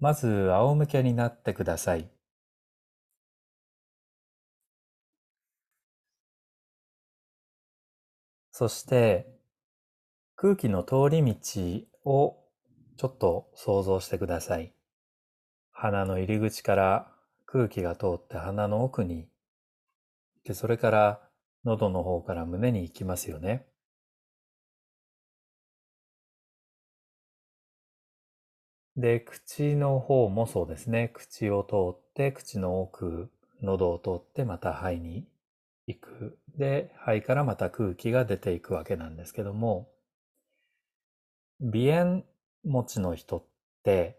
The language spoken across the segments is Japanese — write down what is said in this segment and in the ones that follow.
まず仰向けになってください。そして空気の通り道をちょっと想像してください。鼻の入り口から空気が通って鼻の奥に、でそれから喉の方から胸に行きますよね。で、口の方もそうですね。口を通って、口の奥、喉を通ってまた肺に行く。で、肺からまた空気が出ていくわけなんですけども、鼻炎持ちの人って、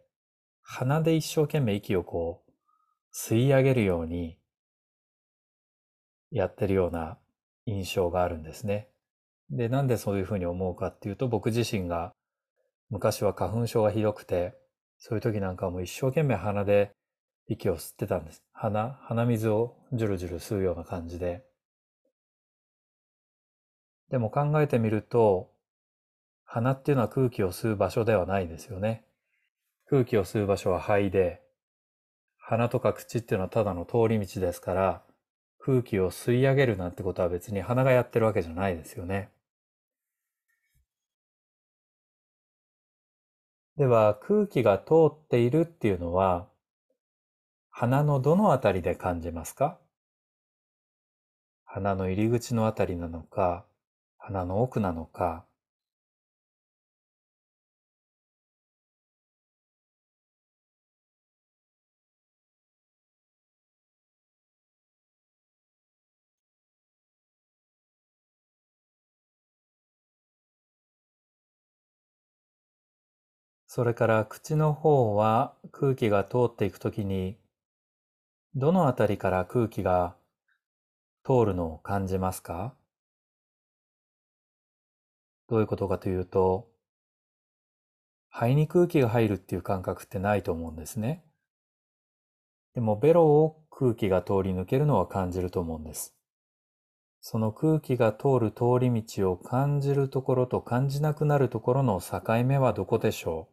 鼻で一生懸命息をこう、吸い上げるようにやってるような印象があるんですね。で、なんでそういうふうに思うかっていうと、僕自身が昔は花粉症がひどくて、そういう時なんかも一生懸命鼻で息を吸ってたんです。鼻、鼻水をジュルジュル吸うような感じで。でも考えてみると、鼻っていうのは空気を吸う場所ではないですよね。空気を吸う場所は肺で、鼻とか口っていうのはただの通り道ですから、空気を吸い上げるなんてことは別に鼻がやってるわけじゃないですよね。では、空気が通っているっていうのは、鼻のどのあたりで感じますか？鼻の入り口のあたりなのか、鼻の奥なのか、それから口の方は空気が通っていくときに、どのあたりから空気が通るのを感じますか？どういうことかというと、肺に空気が入るっていう感覚ってないと思うんですね。でもベロを空気が通り抜けるのは感じると思うんです。その空気が通る通り道を感じるところと感じなくなるところの境目はどこでしょう？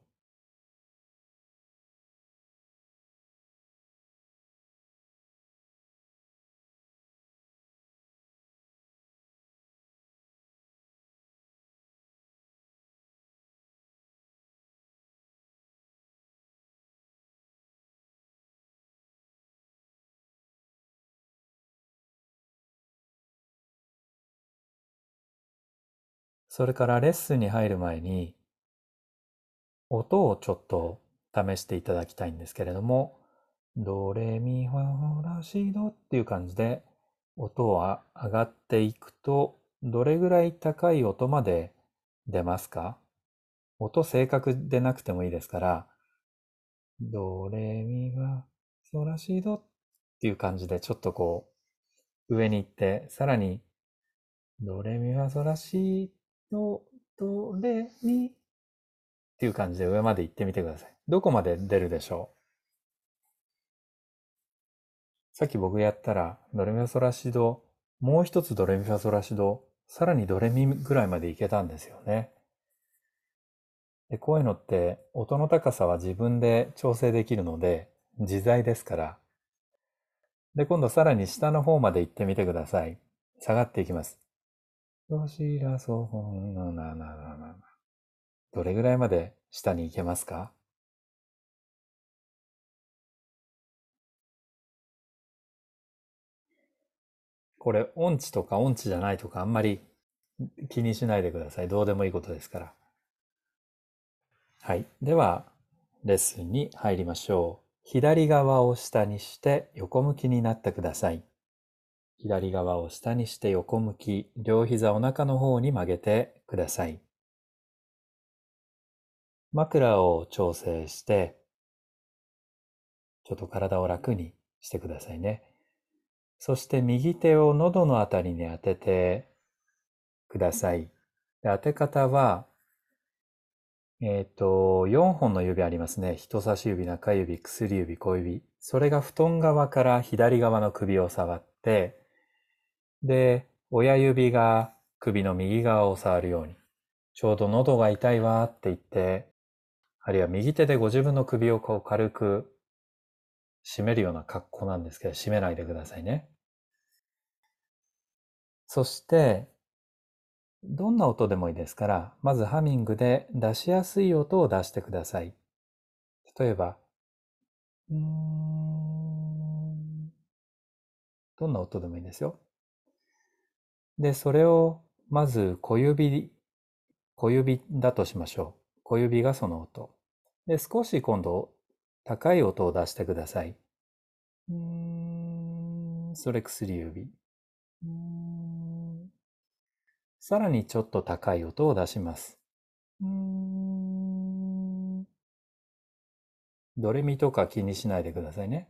それからレッスンに入る前に、音をちょっと試していただきたいんですけれども、ドレミファラシドっていう感じで音は上がっていくと、どれぐらい高い音まで出ますか？音正確でなくてもいいですから、ドレミファソラシドっていう感じでちょっとこう上に行って、さらにドレミファソラシド、ド、レ、ミっていう感じで上まで行ってみてください。どこまで出るでしょう？さっき僕やったら、ドレミファソラシド、もう一つドレミファソラシド、さらにドレミぐらいまでいけたんですよね。で、こういうのって音の高さは自分で調整できるので自在ですから。で、今度さらに下の方まで行ってみてください。下がっていきます。どしらそほんのななななどれぐらいまで下に行けますかこれ音痴とか音痴じゃないとかあんまり気にしないでください。どうでもいいことですから。はい。では、レッスンに入りましょう。左側を下にして横向きになってください。左側を下にして横向き、両膝お腹の方に曲げてください。枕を調整して、ちょっと体を楽にしてくださいね。そして右手を喉のあたりに当ててください。で当て方は、えっ、ー、と、4本の指ありますね。人差し指、中指、薬指、小指。それが布団側から左側の首を触って、で、親指が首の右側を触るように、ちょうど喉が痛いわって言って、あるいは右手でご自分の首をこう軽く締めるような格好なんですけど、締めないでくださいね。そして、どんな音でもいいですから、まずハミングで出しやすい音を出してください。例えば、うーんどんな音でもいいですよ。で、それをまず小指、小指だとしましょう。小指がその音。で、少し今度高い音を出してください。うーんそれ薬指。さらにちょっと高い音を出します。うーんドレミとか気にしないでくださいね。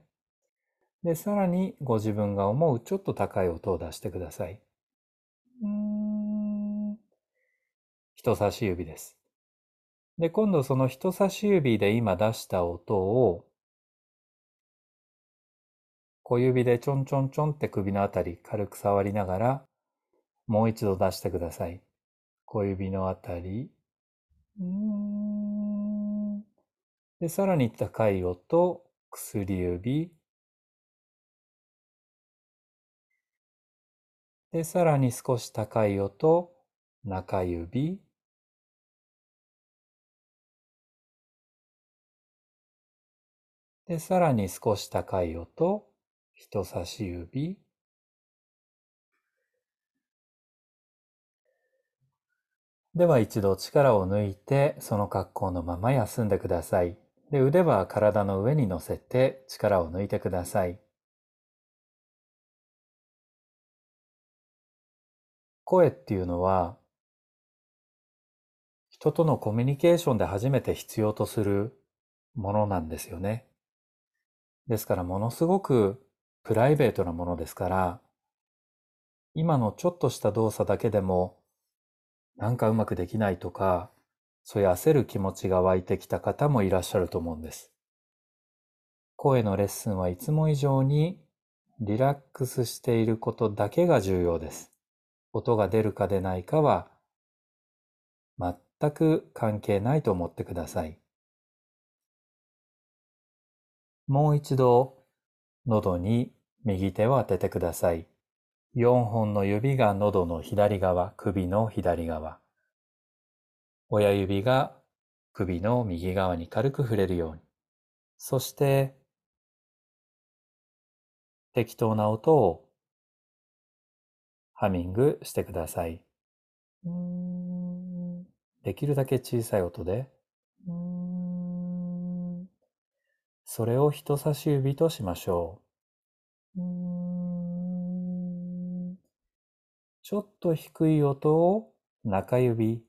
で、さらにご自分が思うちょっと高い音を出してください。人差し指です。で、今度その人差し指で今出した音を小指でちょんちょんちょんって首のあたり軽く触りながらもう一度出してください。小指のあたり。で、さらに高い音、薬指。で、さらに少し高い音、中指。で、さらに少し高い音、人差し指。では一度力を抜いて、その格好のまま休んでください。で、腕は体の上に乗せて力を抜いてください。声っていうのは、人とのコミュニケーションで初めて必要とするものなんですよね。ですからものすごくプライベートなものですから、今のちょっとした動作だけでもなんかうまくできないとか、そういう焦る気持ちが湧いてきた方もいらっしゃると思うんです。声のレッスンはいつも以上にリラックスしていることだけが重要です。音が出るか出ないかは全く関係ないと思ってください。もう一度喉に右手を当ててください。4本の指が喉の左側、首の左側。親指が首の右側に軽く触れるように。そして、適当な音をハミングしてください。できるだけ小さい音で。それを人差し指としましょう。ちょっと低い音を中指。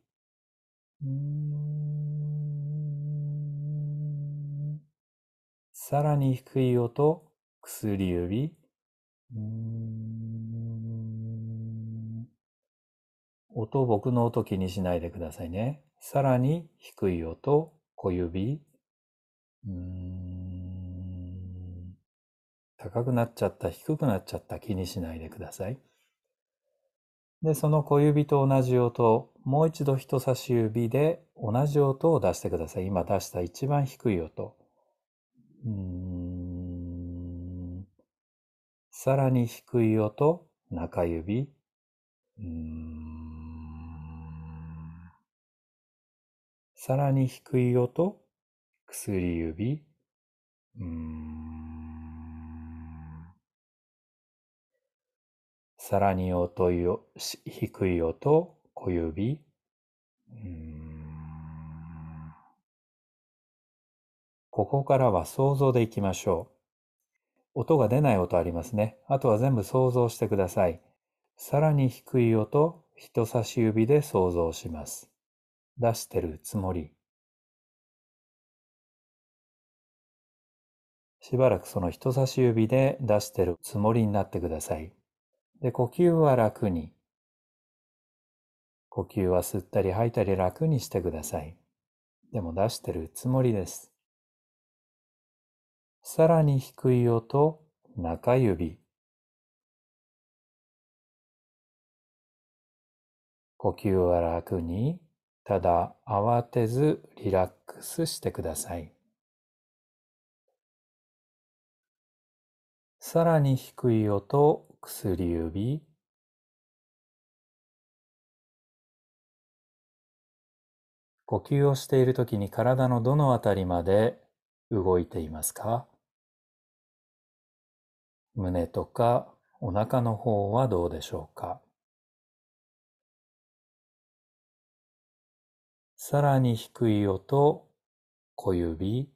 さらに低い音、薬指。音、僕の音気にしないでくださいね。さらに低い音、小指。うん高くなっちゃった、低くなっちゃった、気にしないでください。で、その小指と同じ音、もう一度人差し指で同じ音を出してください。今出した一番低い音。うんさらに低い音、中指。さらに低い音、薬指。さらに音よ低い音、小指。ここからは想像でいきましょう。音が出ない音ありますね。あとは全部想像してください。さらに低い音、人差し指で想像します。出してるつもり。しばらくその人差し指で出してるつもりになってください。で、呼吸は楽に。呼吸は吸ったり吐いたり楽にしてください。でも出してるつもりです。さらに低い音、中指。呼吸は楽に、ただ慌てずリラックスしてください。さらに低い音、薬指。呼吸をしているときに体のどのあたりまで動いていますか？胸とかお腹の方はどうでしょうか？さらに低い音、小指。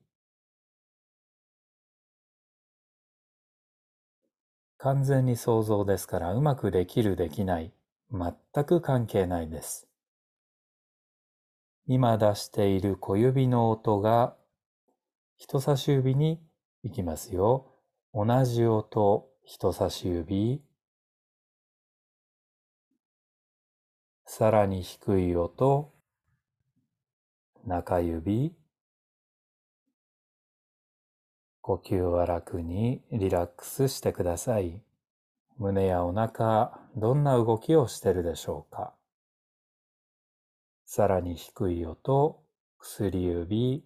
完全に想像ですからうまくできるできない、全く関係ないです。今出している小指の音が人差し指に行きますよ。同じ音、人差し指。さらに低い音、中指。呼吸は楽にリラックスしてください。胸やお腹、どんな動きをしてるでしょうか？さらに低い音、薬指、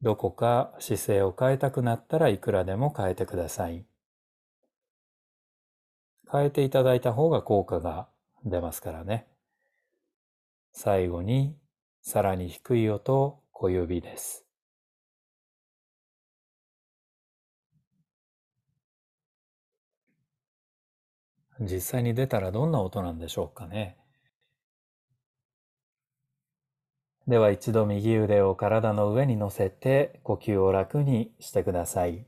どこか姿勢を変えたくなったらいくらでも変えてください。変えていただいた方が効果が出ますからね。最後にさらに低い音、小指です。実際に出たらどんな音なんでしょうかね。では一度右腕を体の上に乗せて呼吸を楽にしてください。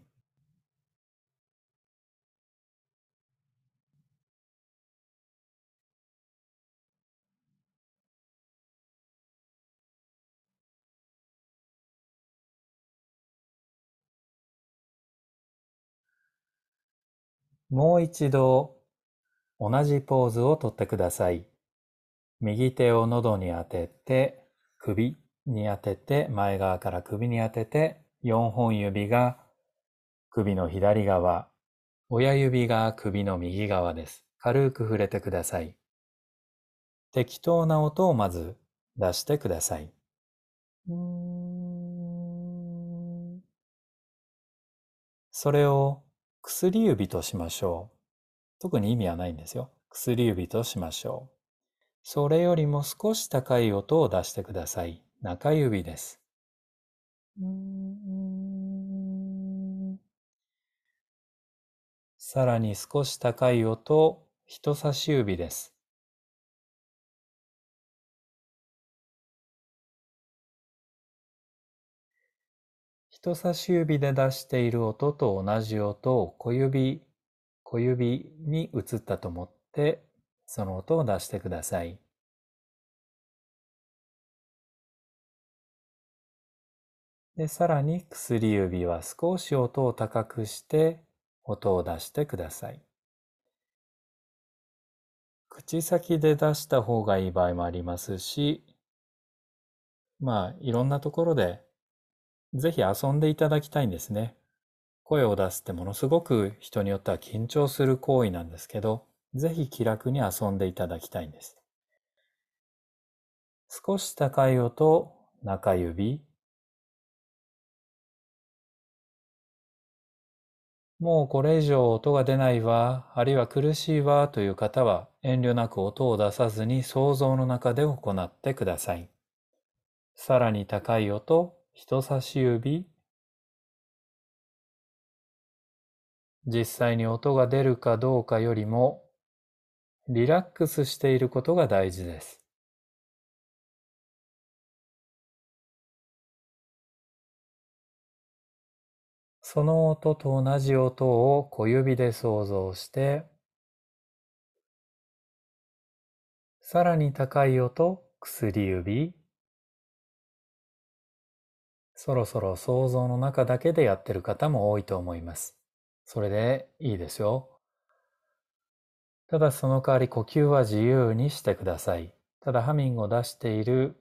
もう一度同じポーズをとってください。右手を喉に当てて、首に当てて、前側から首に当てて、4本指が首の左側、親指が首の右側です。軽く触れてください。適当な音をまず出してください。それを薬指としましょう。特に意味はないんですよ。薬指としましょう。それよりも少し高い音を出してください。中指です。さらに少し高い音、人差し指です。人差し指で出している音と同じ音を小指、小指に移ったと思ってその音を出してください。で、さらに薬指は少し音を高くして音を出してください。口先で出した方がいい場合もありますし、まあ、いろんなところでぜひ遊んでいただきたいんですね。声を出すってものすごく人によっては緊張する行為なんですけど、ぜひ気楽に遊んでいただきたいんです。少し高い音、中指。もうこれ以上音が出ないわ、あるいは苦しいわという方は遠慮なく音を出さずに想像の中で行ってください。さらに高い音、人差し指、実際に音が出るかどうかよりも、リラックスしていることが大事です。その音と同じ音を小指で想像して、さらに高い音、薬指、そろそろ想像の中だけでやってる方も多いと思います。それでいいですよ。ただその代わり呼吸は自由にしてください。ただハミングを出している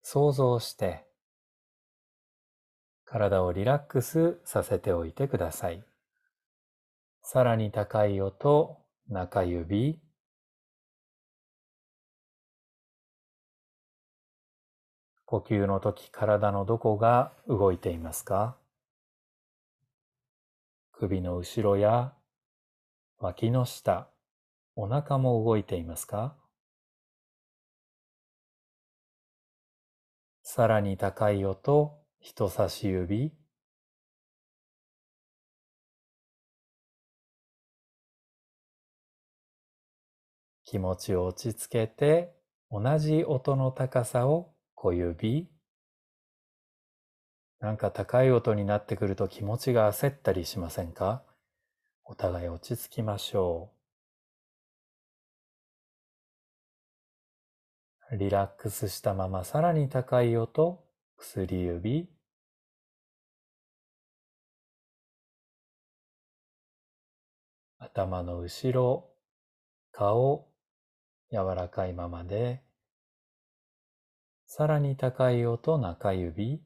想像して体をリラックスさせておいてください。さらに高い音、中指、呼吸の時体のどこが動いていますか？首の後ろや脇の下、お腹も動いていますか？さらに高い音、人差し指、気持ちを落ち着けて同じ音の高さを小指。なんか高い音になってくると気持ちが焦ったりしませんか？お互い落ち着きましょう。リラックスしたままさらに高い音、薬指。頭の後ろ、顔、柔らかいままで、さらに高い音、中指。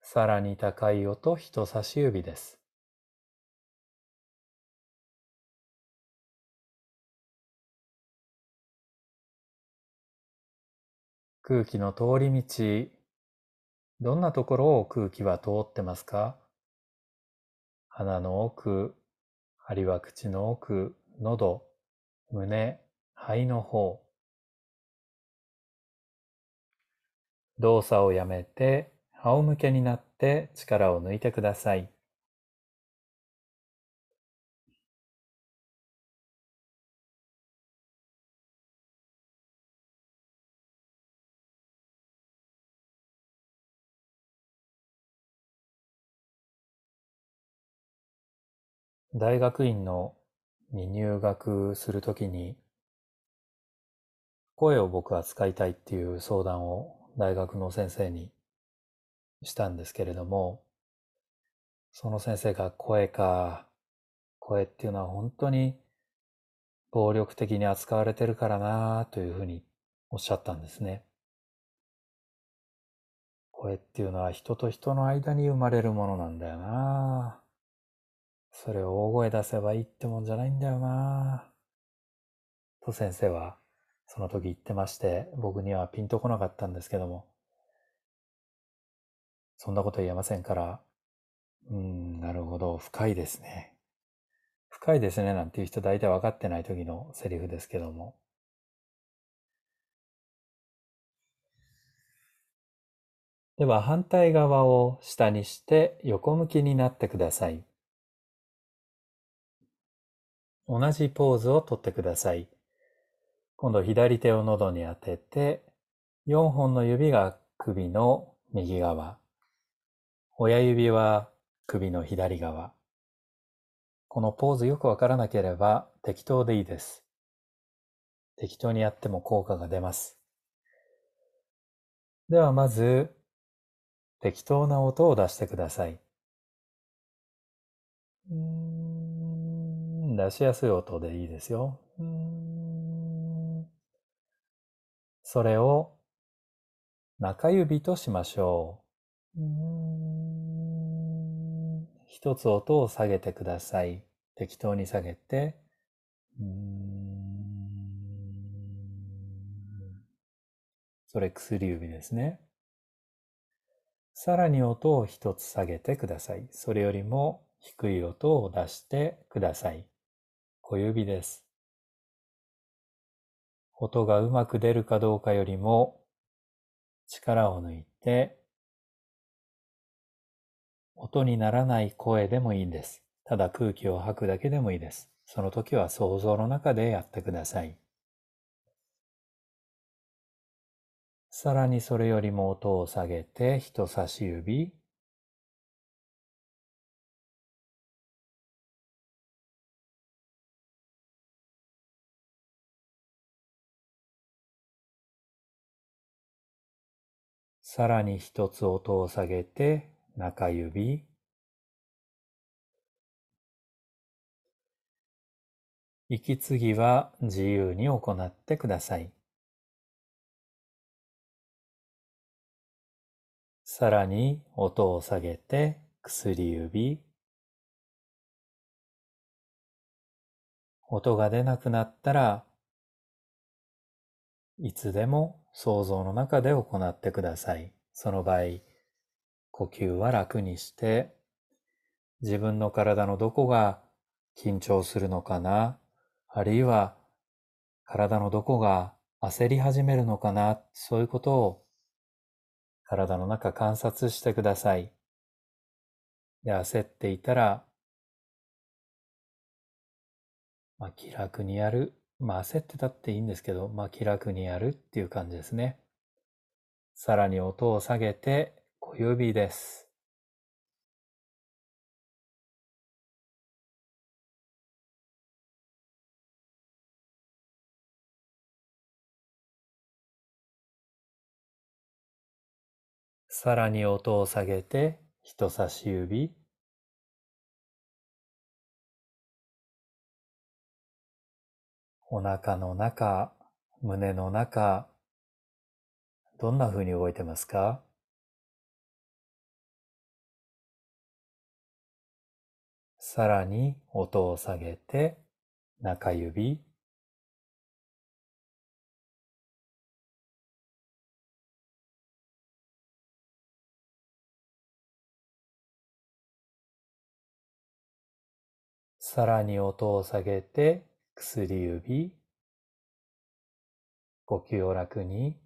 さらに高い音、人差し指です。空気の通り道、どんなところを空気は通ってますか？鼻の奥、あるいは口の奥、喉、胸、肺の方。動作をやめて仰向けになって力を抜いてください。大学院のに入学するときに声を僕は使いたいっていう相談を大学の先生にしたんですけれども、その先生が声か、声っていうのは本当に暴力的に扱われてるからなというふうにおっしゃったんですね。声っていうのは人と人の間に生まれるものなんだよなそれを大声出せばいいってもんじゃないんだよなと先生はその時言ってまして僕にはピンとこなかったんですけどもそんなこと言えませんから、うん、なるほど、深いですね。深いですねなんていう人大体分かってない時のセリフですけども。では反対側を下にして横向きになってください。同じポーズをとってください。今度左手を喉に当てて、4本の指が首の右側、親指は首の左側。このポーズよくわからなければ適当でいいです。適当にやっても効果が出ます。ではまず、適当な音を出してください。出しやすい音でいいですよ。それを中指としましょう。一つ音を下げてください。適当に下げて、それ薬指ですね。さらに音を一つ下げてください。それよりも低い音を出してください。小指です。音がうまく出るかどうかよりも力を抜いて音にならない声でもいいんです。ただ空気を吐くだけでもいいです。その時は想像の中でやってください。さらにそれよりも音を下げて人差し指、さらに一つ音を下げて中指、息継ぎは自由に行ってください。さらに音を下げて薬指、音が出なくなったらいつでも想像の中で行ってください。その場合、呼吸は楽にして、自分の体のどこが緊張するのかな、あるいは体のどこが焦り始めるのかな、そういうことを体の中観察してください。で、焦っていたら、まあ、気楽にやる。まあ、焦ってたっていいんですけど、まあ、気楽にやるっていう感じですね。さらに音を下げて小指です。さらに音を下げて人差し指お腹の中、胸の中、どんな風に動いてますか？さらに音を下げて中指。さらに音を下げて薬指、呼吸を楽に、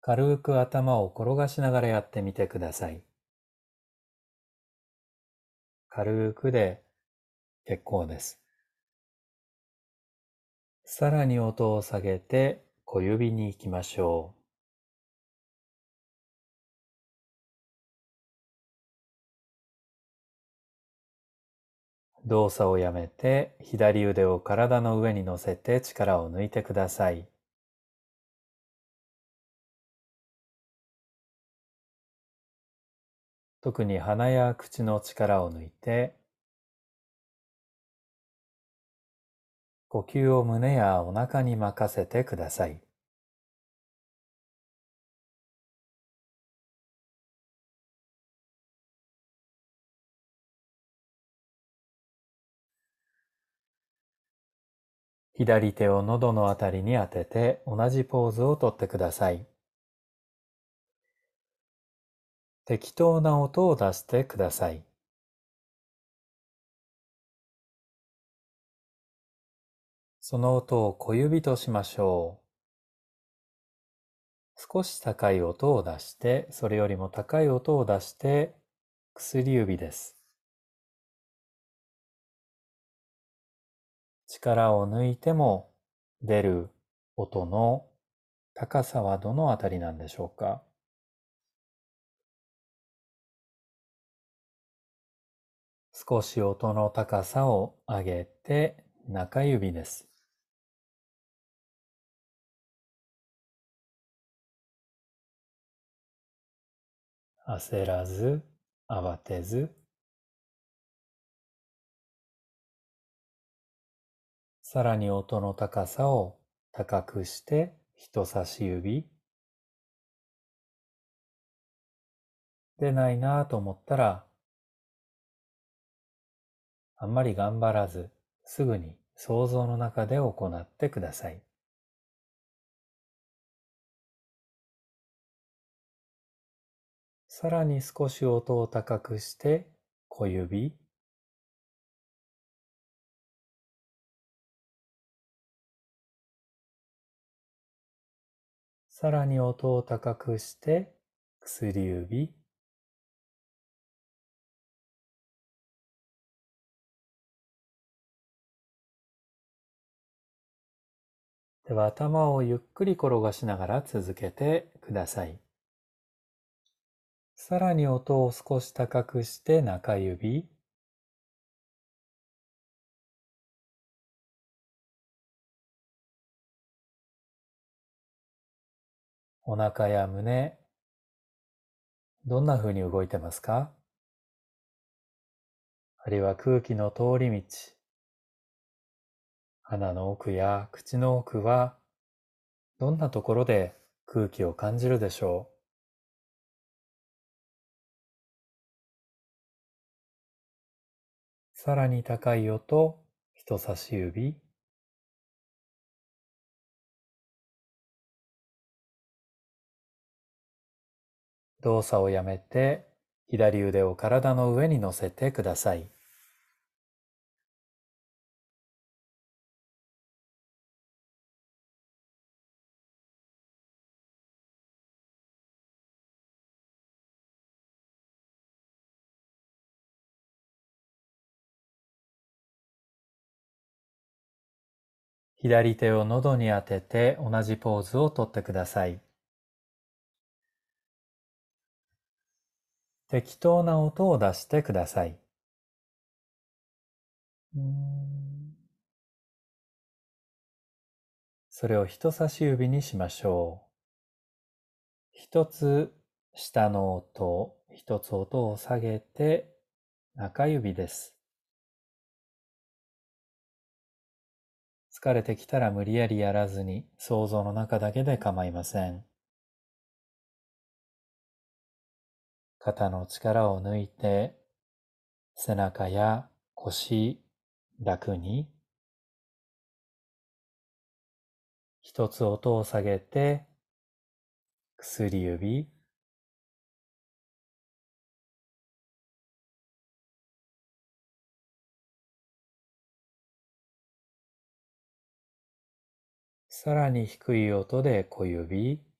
軽く頭を転がしながらやってみてください。軽くで結構です。さらに音を下げて小指に行きましょう。動作をやめて左腕を体の上に乗せて力を抜いてください。特に鼻や口の力を抜いて呼吸を胸やお腹に任せてください。左手を喉のあたりに当てて同じポーズをとってください。適当な音を出してください。その音を小指としましょう。少し高い音を出して、それよりも高い音を出して薬指です。力を抜いても出る音の高さはどのあたりなんでしょうか？少し音の高さを上げて中指です。焦らず、慌てず、さらに音の高さを高くして人差し指出ないなぁと思ったらあんまり頑張らずすぐに想像の中で行ってください。さらに少し音を高くして小指さらに音を高くして薬指では頭をゆっくり転がしながら続けてください。さらに音を少し高くして中指お腹や胸、どんな風に動いてますか？あるいは空気の通り道、鼻の奥や口の奥はどんなところで空気を感じるでしょう？さらに高い音、人差し指。動作をやめて左腕を体の上に乗せてください。左手を喉に当てて同じポーズをとってください。適当な音を出してください。それを人差し指にしましょう。一つ下の音、一つ音を下げて中指です。疲れてきたら無理やりやらずに想像の中だけで構いません。肩の力を抜いて背中や腰楽に一つ音を下げて薬指さらに低い音で小指。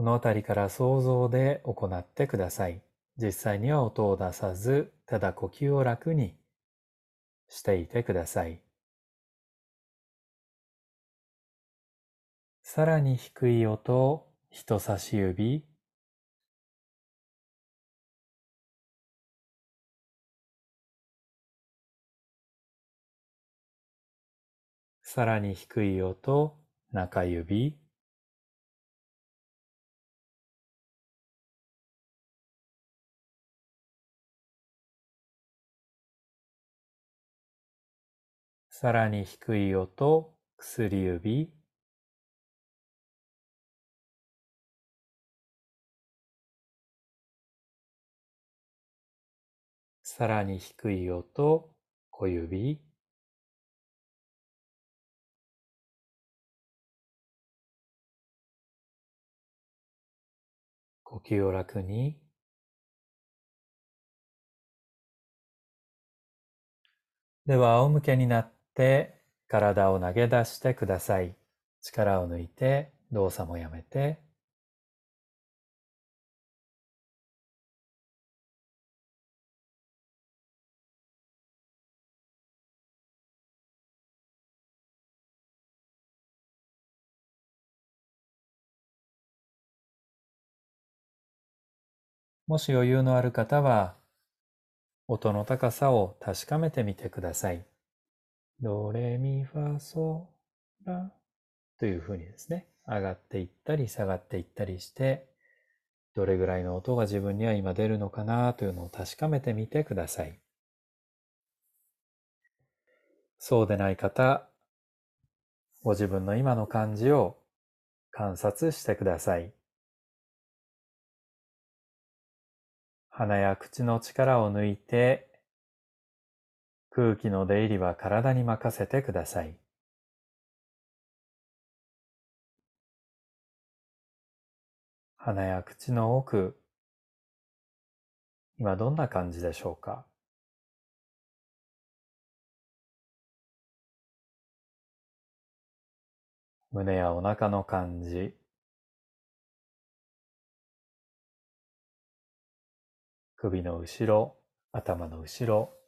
この辺りから想像で行ってください。実際には音を出さず、ただ呼吸を楽にしていてください。さらに低い音、人差し指、さらに低い音、中指。さらに低い音、薬指。さらに低い音、小指。呼吸を楽にでは仰向けになって体を投げ出してください力を抜いて動作もやめてもし余裕のある方は、音の高さを確かめてみてください。ドレミファソラというふうにですね、上がっていったり下がっていったりして、どれぐらいの音が自分には今出るのかなというのを確かめてみてください。そうでない方、ご自分の今の感じを観察してください。鼻や口の力を抜いて空気の出入りは体に任せてください。鼻や口の奥、今どんな感じでしょうか？胸やお腹の感じ、首の後ろ、頭の後ろ。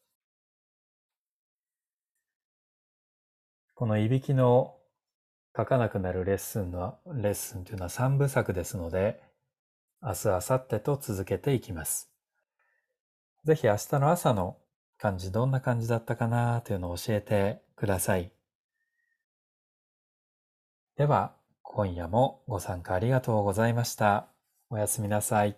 このいびきの書かなくなるレッスンの、レッスンというのは3部作ですので、明日、明後日と続けていきます。ぜひ明日の朝の感じ、どんな感じだったかなというのを教えてください。では、今夜もご参加ありがとうございました。おやすみなさい。